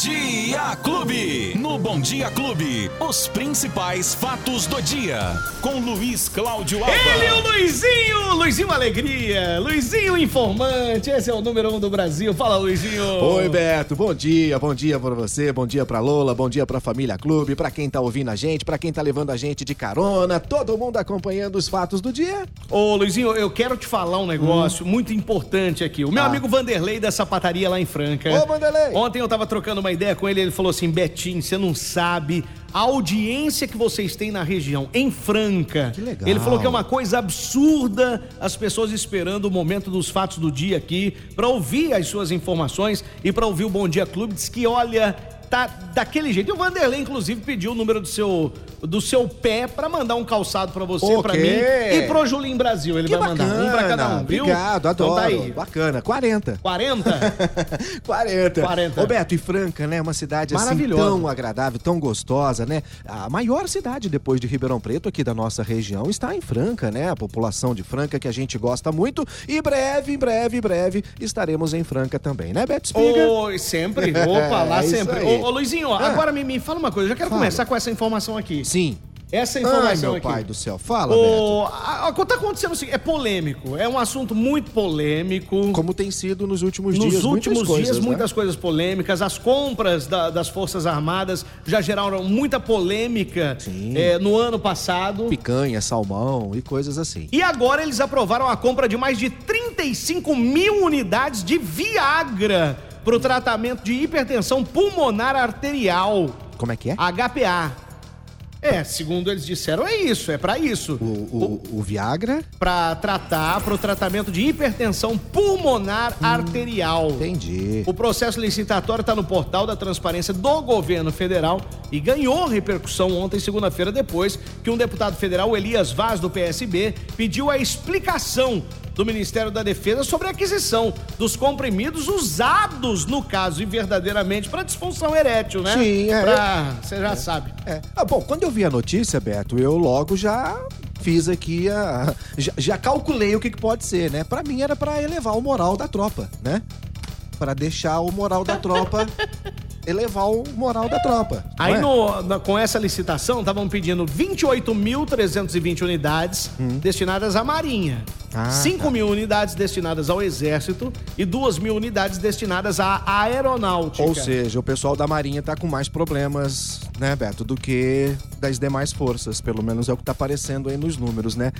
Dia Clube. No Bom Dia Clube, os principais fatos do dia. Com Luiz Cláudio Alba. Ele, o Luizinho, Luizinho Alegria, Luizinho Informante, esse é o número um do Brasil. Fala, Luizinho. Oi, Beto, bom dia, bom dia pra você, bom dia pra Lola, bom dia pra Família Clube, pra quem tá ouvindo a gente, pra quem tá levando a gente de carona, todo mundo acompanhando os fatos do dia. Ô, Luizinho, eu quero te falar um negócio muito importante aqui. O meu Ah. amigo Vanderlei da sapataria lá em Franca. Ô, Vanderlei. Ontem eu tava trocando uma ideia com ele, ele falou assim: Betinho, você não sabe a audiência que vocês têm na região, em Franca. Que legal. Ele falou que é uma coisa absurda as pessoas esperando o momento dos fatos do dia aqui pra ouvir as suas informações e pra ouvir o Bom Dia Clube. Diz que, olha, tá daquele jeito. E o Vanderlei, inclusive, pediu o número do seu, do seu pé pra mandar um calçado pra você, Ok. pra mim e pro Julinho Brasil. Ele Que vai mandar um pra cada um, viu? Obrigado, Então adoro. tá aí. Bacana, 40. 40? 40. 40. Roberto, e Franca, né? Uma cidade assim tão agradável, tão gostosa, né? A maior cidade depois de Ribeirão Preto aqui da nossa região está em Franca, né? A população de Franca que a gente gosta muito. E breve, breve, breve estaremos em Franca também, né, Beto Spiga? Oi, sempre. Opa, lá É sempre. Ô, ô, Luizinho, Ah. agora me, me fala uma coisa. Eu já quero Fala. começar com essa informação aqui. Sim. Essa Ai, informação meu aqui. pai do céu. Fala, Beto. O, a, a, o que tá acontecendo assim, é polêmico. É um assunto muito polêmico. Como tem sido nos últimos Nos dias, últimos muitas coisas, dias, né? muitas coisas polêmicas. As compras da- das Forças Armadas já geraram muita polêmica Sim. eh, no ano passado. Picanha, salmão e coisas assim. E agora eles aprovaram a compra de mais de 35 mil unidades de Viagra para o tratamento de hipertensão pulmonar arterial, Como é que é? HPA. É, segundo eles disseram, é isso, é para isso. O, o, o Viagra? Para tratar, para o tratamento de hipertensão pulmonar arterial. Entendi. O processo licitatório está no portal da transparência do governo federal e ganhou repercussão ontem, segunda-feira, depois que um deputado federal, Elias Vaz, do PSB, pediu a explicação do Ministério da Defesa sobre a aquisição dos comprimidos usados, no caso, e verdadeiramente, para disfunção erétil, né? Sim, é. Pra, você já sabe. É. Ah, bom, quando eu vi a notícia, Beto, eu logo já fiz aqui a. Já, já calculei o que, que pode ser, né? Pra mim era pra elevar o moral da tropa, né? Pra deixar o moral da tropa. elevar o moral da tropa. Aí, é? no- na- com essa licitação, estavam pedindo 28.320 unidades destinadas à Marinha, Hum. Ah, 5 tá. mil unidades destinadas ao Exército e 2 mil unidades destinadas à Aeronáutica. Ou seja, o pessoal da Marinha tá com mais problemas, né, Beto, do que das demais forças. Pelo menos é o que tá aparecendo aí nos números, né?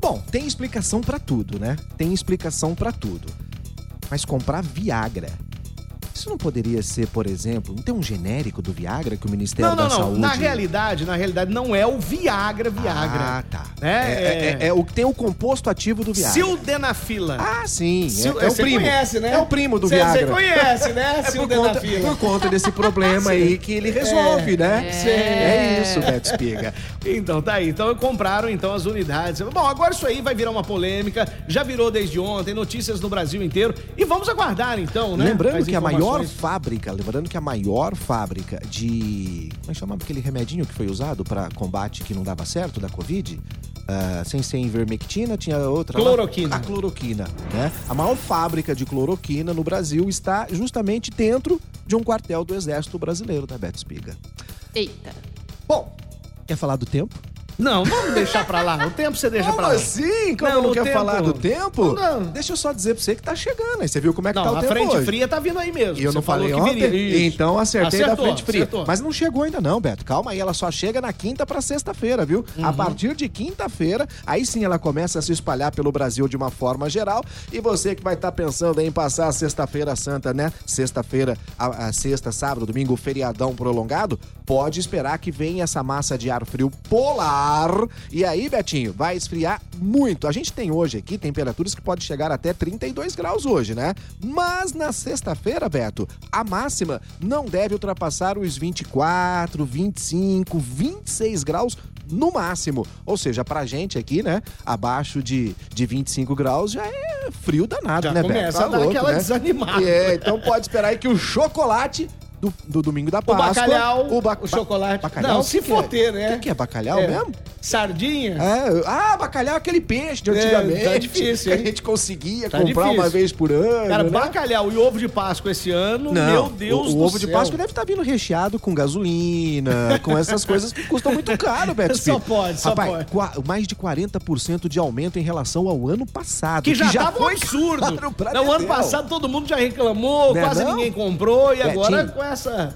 Bom, tem explicação pra tudo, né? Tem explicação pra tudo. Mas comprar Viagra. Isso não poderia ser, por exemplo, não tem um genérico do Viagra que o Ministério Não, não, da não. Saúde. Na realidade, na realidade, não é o Viagra, Viagra. Ah, tá. É, É, é- é o que tem o composto ativo do Viagra. Sildenafila. Ah, sim. Sil- é, é o você primo. conhece, né? É o primo do Cê- Viagra. Você conhece, né? É por conta, Sildenafila. por conta desse problema aí que ele resolve, né? É. isso, Beto Espiga. Então, tá aí. Então, compraram então as unidades. Bom, agora isso aí vai virar uma polêmica. Já virou desde ontem, notícias no Brasil inteiro. E vamos aguardar então, né? Lembrando as que a maior informações. fábrica, lembrando que a maior fábrica de. Como é que chamava aquele remedinho que foi usado para combate que não dava certo da Covid? Ah, sem ser ivermectina, tinha outra. lá? Cloroquina. A cloroquina, né? A maior fábrica de cloroquina no Brasil está justamente dentro de um quartel do Exército Brasileiro, da Beto Espiga. Eita. Bom, quer falar do tempo? Não, vamos deixar pra lá. O tempo você deixa Como pra lá. assim? Como Não, não, o quer tempo- falar do tempo? Não. Deixa eu só dizer pra você que tá chegando. Aí você viu como é que tá Não, o a tempo frente hoje. fria tá vindo aí mesmo. E eu não falei ontem, então acertei da Acertou, frente fria. acertou. Mas não chegou ainda não, Beto. Calma aí, ela só chega na quinta pra sexta-feira, viu? A Uhum. partir de quinta-feira, aí sim ela começa a se espalhar pelo Brasil de uma forma geral. E você que vai estar pensando em passar a sexta-feira santa, né? Sexta-feira, a, a sexta, sábado, domingo, feriadão prolongado, pode esperar que venha essa massa de ar frio polar. E aí, Betinho, vai esfriar muito. A gente tem hoje aqui temperaturas que pode chegar até 32 graus hoje, né? Mas na sexta-feira, Beto, a máxima não deve ultrapassar os 24, 25, 26 graus no máximo. Ou seja, pra gente aqui, né, abaixo de, de 25 graus já é frio danado, Já né, começa Beto? Tá a dar louco, aquela né? desanimada. É, então pode esperar aí que o chocolate do, do domingo da O Páscoa. bacalhau, o, ba- ba- chocolate. Bacalhau? Não, O se que for que ter, é? né? O que, que é bacalhau É. mesmo? Sardinha? É, ah, bacalhau é aquele peixe de É, antigamente. tá difícil, Que a gente conseguia Tá comprar difícil. uma vez por ano. Cara, né? bacalhau e ovo de Páscoa esse ano, Não, meu Deus o, o do ovo de. Páscoa deve estar vindo recheado com gasolina, com essas coisas que custam muito caro, Beto Só pode, só Rapaz, pode. mais de 40% de aumento em relação ao ano passado. Que já tava um foi absurdo. pra Não, ano passado todo mundo já reclamou, Né, quase não? ninguém comprou, e agora Betinho, com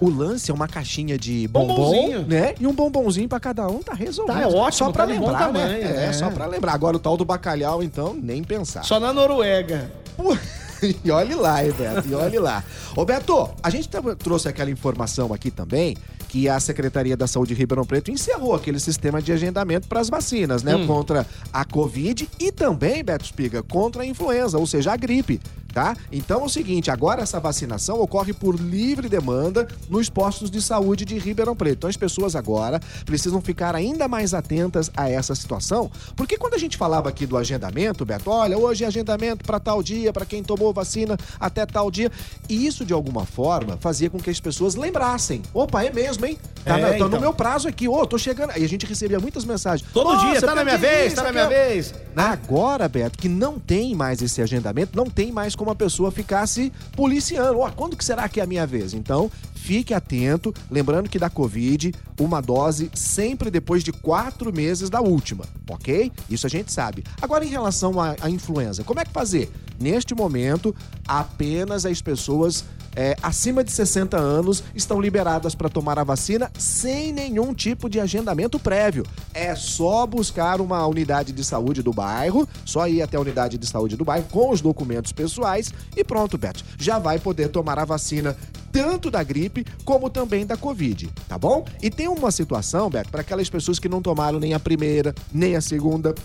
O lance é uma caixinha de bombom, Bombonzinho. né? E um bombonzinho pra cada um tá resolvido. Tá, é ótimo, Só pra tá lembrar, né? tamanho, É, é. só pra lembrar. Agora o tal do bacalhau, então, nem pensar. Só na Noruega. Pô, E olhe lá, hein, Beto, e olhe lá. Ô, Beto, a gente trouxe aquela informação aqui também que a Secretaria da Saúde de Ribeirão Preto encerrou aquele sistema de agendamento para as vacinas, né? Contra a Covid e também, Beto Espiga, contra a influenza, ou seja, a gripe. Tá? Então é o seguinte, agora essa vacinação ocorre por livre demanda nos postos de saúde de Ribeirão Preto. Então as pessoas agora precisam ficar ainda mais atentas a essa situação, porque quando a gente falava aqui do agendamento, Beto, olha, hoje é agendamento para tal dia, para quem tomou vacina até tal dia, e isso de alguma forma fazia com que as pessoas lembrassem. Opa, é mesmo, hein? Tá, É, na- tá então. no meu prazo aqui, ô, tô chegando. E a gente recebia muitas mensagens. Todo "Ô, dia, tá na minha vez, tá na minha aquilo." vez. Agora, Beto, que não tem mais esse agendamento, não tem mais como a pessoa ficar se policiando. Ó, quando que será que é a minha vez? Então, fique atento. Lembrando que da Covid, uma dose sempre depois de quatro meses da última, ok? Isso a gente sabe. Agora, em relação à, à influenza, como é que fazer? Neste momento, apenas as pessoas é, acima de 60 anos estão liberadas para tomar a vacina sem nenhum tipo de agendamento prévio. É só buscar uma unidade de saúde do bairro, só ir até a unidade de saúde do bairro com os documentos pessoais e pronto, Beto. Já vai poder tomar a vacina tanto da gripe como também da Covid, tá bom? E tem uma situação, Beto, para aquelas pessoas que não tomaram nem a primeira, nem a segunda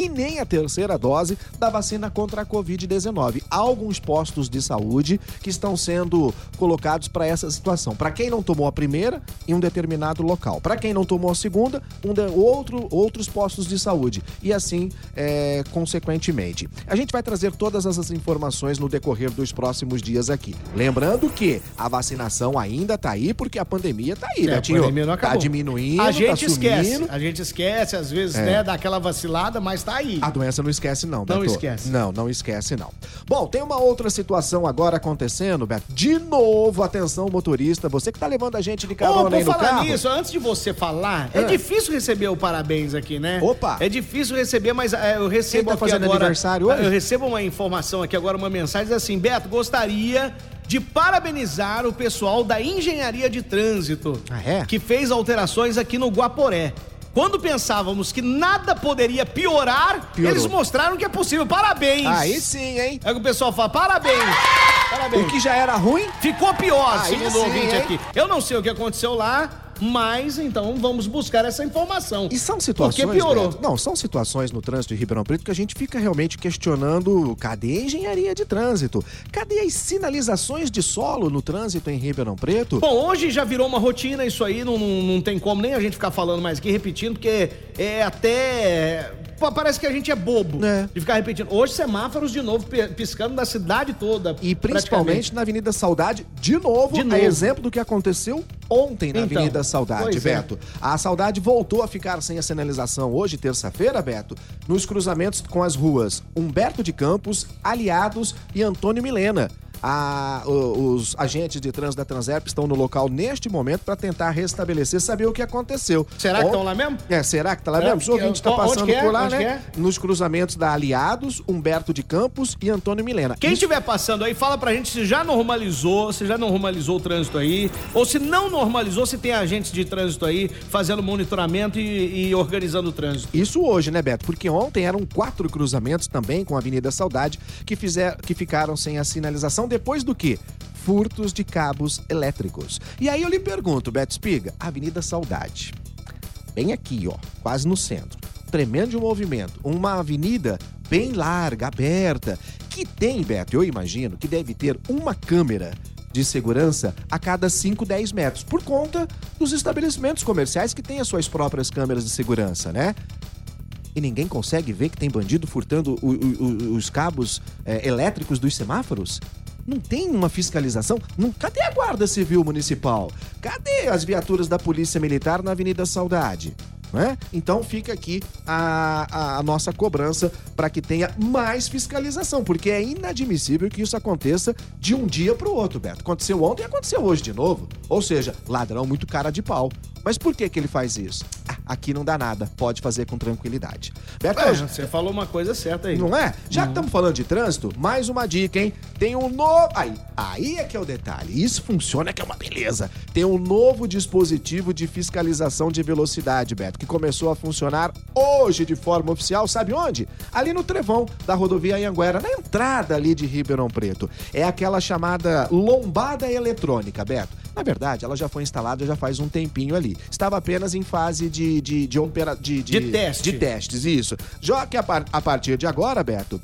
e nem a terceira dose da vacina contra a Covid-19. Há alguns postos de saúde que estão sendo colocados para essa situação. Para quem não tomou a primeira, em um determinado local. Para quem não tomou a segunda, um de- outro, outros postos de saúde. E assim, é, consequentemente. A gente vai trazer todas essas informações no decorrer dos próximos dias aqui. Lembrando que a vacinação ainda tá aí, porque a pandemia tá aí, É, a Betinho. pandemia não Tá acabou. diminuindo, A gente tá esquece. A gente esquece, às vezes, É. né, dá aquela vacilada, mas tá aí. A doença não esquece, não, Beto. Não esquece. Não, não esquece, não. Bom, tem uma outra situação agora acontecendo, Beto. De novo, atenção, motorista. Você que tá levando a gente de carona por aí no falar carro. nisso, antes de você falar, é Ah. difícil receber o parabéns aqui, né? Opa! É difícil receber, mas é, eu recebo Quem tá fazendo agora... aniversário hoje? Eu recebo uma informação aqui agora, uma mensagem assim, Beto, gostaria de parabenizar o pessoal da Engenharia de Trânsito, Ah, é? que fez alterações aqui no Guaporé. Quando pensávamos que nada poderia piorar, Piorou. eles mostraram que é possível. Parabéns! Aí sim, hein? É que o pessoal fala, parabéns! Parabéns! O que já era ruim, Ficou pior, Aí segundo sim, o ouvinte hein? aqui. Eu não sei o que aconteceu lá, mas então vamos buscar essa informação. E são situações. Porque piorou. Beto, não, são situações no trânsito de Ribeirão Preto que a gente fica realmente questionando: cadê a engenharia de trânsito? Cadê as sinalizações de solo no trânsito em Ribeirão Preto? Bom, hoje já virou uma rotina isso aí, não, não, não tem como nem a gente ficar falando mais aqui, repetindo, porque é até. Pô, Parece que a gente é bobo É. de ficar repetindo. Hoje, semáforos de novo pi- piscando na cidade toda. E principalmente na Avenida Saudade, de novo, De a novo. exemplo do que aconteceu ontem na Então, Avenida Saudade, é. Beto. A Saudade voltou a ficar sem a sinalização hoje, terça-feira, Beto, nos cruzamentos com as ruas Humberto de Campos, Aliados e Antônio Milena. A- os agentes de trânsito da Transerp estão no local neste momento para tentar restabelecer, saber o que aconteceu. Será que estão lá mesmo? É, será que tá lá É, mesmo? O ouvinte está onde passando é? por lá, Onde né? é? Nos cruzamentos da Aliados, Humberto de Campos e Antônio Milena. Quem Isso- estiver passando aí, fala pra gente se já normalizou, se já normalizou o trânsito aí, ou se não normalizou, se tem agentes de trânsito aí fazendo monitoramento e, e organizando o trânsito. Isso hoje, né, Beto? Porque ontem eram quatro cruzamentos também com a Avenida Saudade que, fizer, que ficaram sem a sinalização depois do que? Furtos de cabos elétricos. E aí eu lhe pergunto, Beto Espiga, Avenida Saudade, bem aqui, ó, quase no centro, tremendo movimento, uma avenida bem larga, aberta, que tem, Beto, eu imagino, que deve ter uma câmera de segurança a cada 5, 10 metros, por conta dos estabelecimentos comerciais que têm as suas próprias câmeras de segurança, né? E ninguém consegue ver que tem bandido furtando o- o- o- os cabos é, elétricos dos semáforos? Não tem uma fiscalização. Não, cadê a Guarda Civil Municipal? Cadê as viaturas da Polícia Militar na Avenida Saudade? Né? Então fica aqui a, a, a nossa cobrança para que tenha mais fiscalização, porque é inadmissível que isso aconteça de um dia para o outro, Beto. Aconteceu ontem e aconteceu hoje de novo. Ou seja, ladrão muito cara de pau. Mas por que, que ele faz isso? Aqui não dá nada, pode fazer com tranquilidade. Beto, é, você falou uma coisa certa aí. Não é? Já que estamos falando de trânsito, mais uma dica, hein? Tem um novo. Aí, aí é que é o detalhe. Isso funciona que é uma beleza. Tem um novo dispositivo de fiscalização de velocidade, Beto, que começou a funcionar hoje de forma oficial. Sabe onde? Ali no trevão da rodovia Anhanguera, na entrada ali de Ribeirão Preto. É aquela chamada lombada eletrônica, Beto. Na verdade, ela já foi instalada já faz um tempinho ali. Estava apenas em fase de, de, de, opera, de, de, de teste. De testes, isso. Já que a, par, a partir de agora, Beto,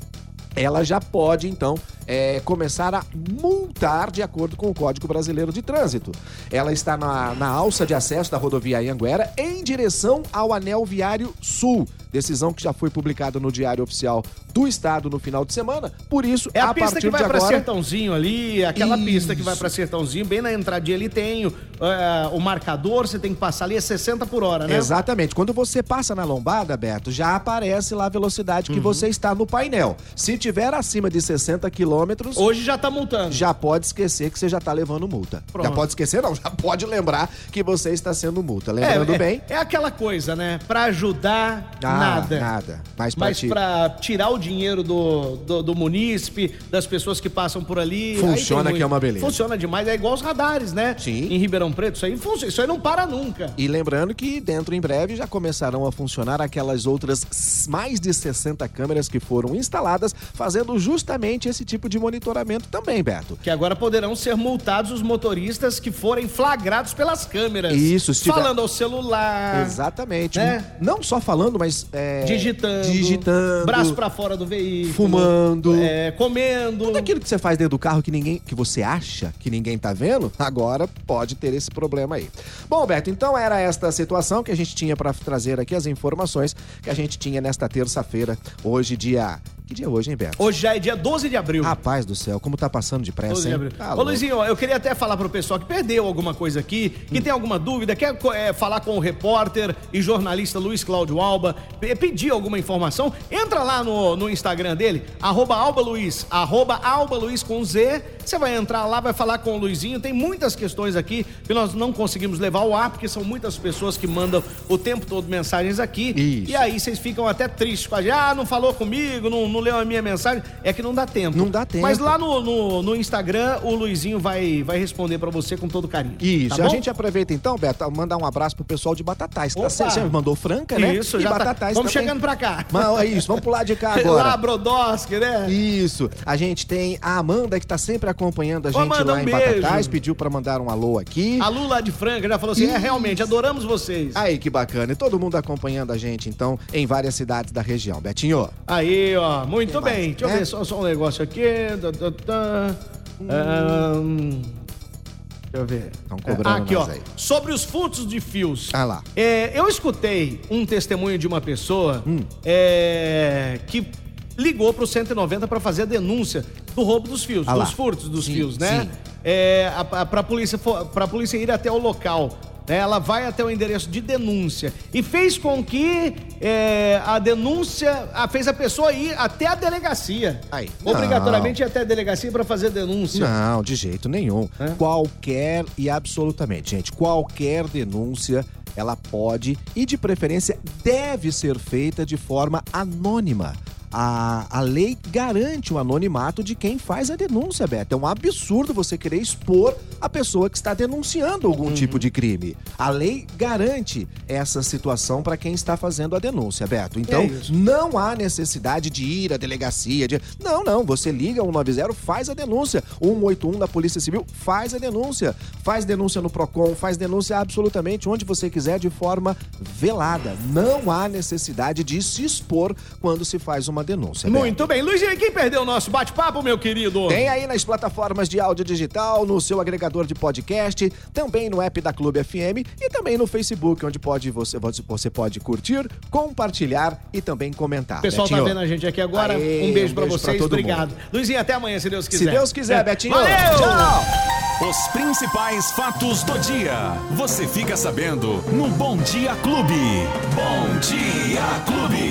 ela já pode, então, é, começar a multar de acordo com o Código Brasileiro de Trânsito. Ela está na, na alça de acesso da rodovia Anhanguera em direção ao Anel Viário Sul. Decisão que já foi publicada no Diário Oficial do Estado no final de semana. Por isso, é a, a pista que vai para agora... Sertãozinho ali, aquela isso. pista que vai para Sertãozinho, bem na entradinha ali tem uh, o marcador, você tem que passar ali é 60 por hora, né? Exatamente. Quando você passa na lombada, Beto, já aparece lá a velocidade que uhum. você está no painel. Se tiver acima de 60 quilômetros... Hoje já tá multando. Já pode esquecer que você já tá levando multa. Pronto. Já pode esquecer, não. Já pode lembrar que você está sendo multa. Lembrando é, é, bem... É aquela coisa, né? Para ajudar, ah, nada. Nada. Mas pra, Mas pra tirar o dinheiro do, do, do, munícipe, das pessoas que passam por ali. Funciona que é uma beleza. Funciona demais, é igual os radares, né? Sim. Em Ribeirão Preto, isso aí funciona, isso aí não para nunca. E lembrando que dentro em breve já começarão a funcionar aquelas outras mais de 60 câmeras que foram instaladas, fazendo justamente esse tipo de monitoramento também, Beto. Que agora poderão ser multados os motoristas que forem flagrados pelas câmeras. Isso, estiver... Falando ao celular. Exatamente. Né? Não só falando, mas. É... Digitando. Digitando. Braço para fora do veículo. Fumando. É, comendo. Tudo aquilo que você faz dentro do carro que ninguém. que você acha que ninguém tá vendo, agora pode ter esse problema aí. Bom, Beto, então era esta situação que a gente tinha para trazer aqui as informações que a gente tinha nesta terça-feira, hoje, dia que dia é hoje, hein, Beto? Hoje já é dia 12 de abril. Rapaz do céu, como tá passando depressa, 12 de abril. Tá Ô, Luizinho, eu queria até falar pro pessoal que perdeu alguma coisa aqui, que hum. tem alguma dúvida, quer é, falar com o repórter e jornalista Luiz Cláudio Alba, pedir alguma informação, entra lá no, no Instagram dele, arroba Alba Luiz, arroba Alba Luiz com Z, você vai entrar lá, vai falar com o Luizinho, tem muitas questões aqui que nós não conseguimos levar ao ar, porque são muitas pessoas que mandam o tempo todo mensagens aqui, Isso. e aí vocês ficam até tristes com a gente, ah, não falou comigo, não, não leu a minha mensagem, é que não dá tempo. Não dá tempo. Mas lá no, no, no Instagram, o Luizinho vai, vai responder para você com todo carinho. Isso. Tá a gente aproveita então, Beto, mandar um abraço pro pessoal de Batatais. Que tá, você mandou Franca, né? Isso, e já tá. Batatais tá. Vamos também. chegando pra cá. Mas, é isso, vamos pular de cá agora. lá, Brodowski, né? Isso. A gente tem a Amanda que tá sempre acompanhando a gente Ô, lá um em beijo. Batatais, pediu para mandar um alô aqui. A Lula de Franca já falou assim: é realmente, adoramos vocês. Aí, que bacana. E todo mundo acompanhando a gente, então, em várias cidades da região. Betinho. Aí, ó, muito bem. Deixa eu ver só, só um negócio aqui. Da. Um, deixa eu ver. Estão cobrando aqui, ó. Aí. Sobre os furtos de fios. Ah lá. É, eu escutei um testemunho de uma pessoa hum. é, que ligou pro 190 para fazer a denúncia do roubo dos fios, ah dos furtos dos sim, fios, né? Sim. É, a, a, pra, polícia, pra polícia ir até o local. Né? Ela vai até o endereço de denúncia e fez com que é, a denúncia a, fez a pessoa ir até a delegacia. Aí, Obrigatoriamente ir até a delegacia para fazer denúncia. Não, de jeito nenhum. Qualquer e absolutamente, gente, qualquer denúncia ela pode e de preferência deve ser feita de forma anônima a, a lei garante o anonimato de quem faz a denúncia, Beto. É um absurdo você querer expor a pessoa que está denunciando algum uhum. tipo de crime. A lei garante essa situação para quem está fazendo a denúncia, Beto. Então, é não há necessidade de ir à delegacia. De... Não, não. Você liga 190, faz a denúncia. 181 da Polícia Civil faz a denúncia. Faz denúncia no PROCON, faz denúncia absolutamente onde você quiser de forma velada. Não há necessidade de se expor quando se faz uma uma denúncia. Muito bem. Luizinho, quem perdeu o nosso bate-papo, meu querido? Tem aí nas plataformas de áudio digital, no seu agregador de podcast, também no app da Clube FM e também no Facebook, onde pode você, você pode curtir, compartilhar e também comentar. O pessoal Betinho. tá vendo a gente aqui agora. Aê, um beijo um pra pra vocês. todo Obrigado. Luizinho, até amanhã, se Deus quiser. Se Deus quiser, Betinho. Valeu! Tchau! Os principais fatos do dia. Você fica sabendo no Bom Dia Clube. Bom Dia Clube.